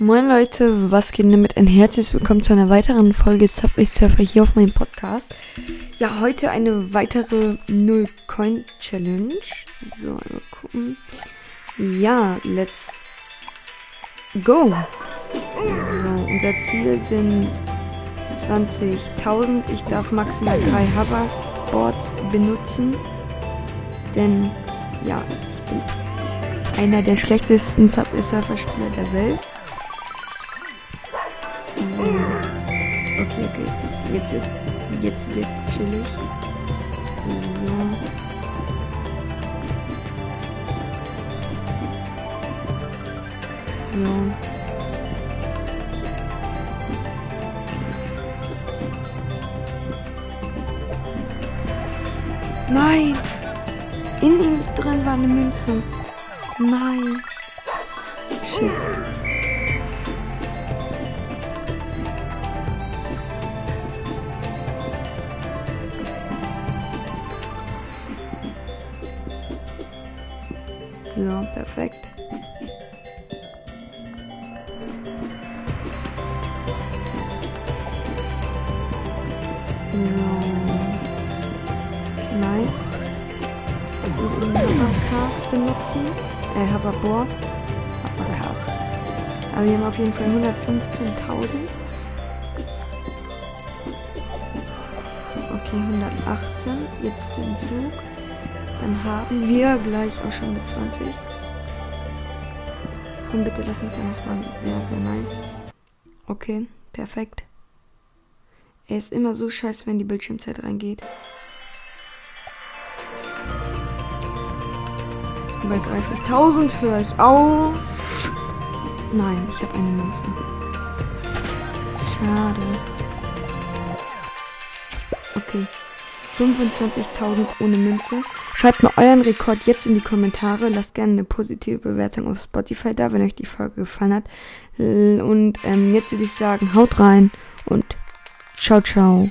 Moin Leute, was geht denn mit ein herzliches Willkommen zu einer weiteren Folge Subway Surfer hier auf meinem Podcast. Ja, heute eine weitere Null Coin Challenge. So, einmal gucken. Ja, let's go. So, unser Ziel sind 20.000. Ich darf maximal drei Hoverboards benutzen. Denn, ja, ich bin einer der schlechtesten Subway Surfer Spieler der Welt. Okay, okay. Jetzt wird's, jetzt wird chillig. So. So. Nein! In ihm drin war eine Münze. Nein. Shit. So, perfekt. So. Nice. Ich einen Hovercard benutzen. Äh, Hoverboard. Hovercard. Aber wir haben auf jeden Fall 115.000. Okay, 118. Jetzt den Zug. Dann haben wir gleich auch schon mit 20. Komm bitte, lass mich da noch mal. Sehr, sehr nice. Okay, perfekt. Er ist immer so scheiße, wenn die Bildschirmzeit reingeht. Bei 30.000 höre ich auf. Nein, ich habe eine Münze. Schade. Okay. 25.000 ohne Münze. Schreibt mir euren Rekord jetzt in die Kommentare. Lasst gerne eine positive Bewertung auf Spotify da, wenn euch die Folge gefallen hat. Und ähm, jetzt würde ich sagen, haut rein und ciao, ciao.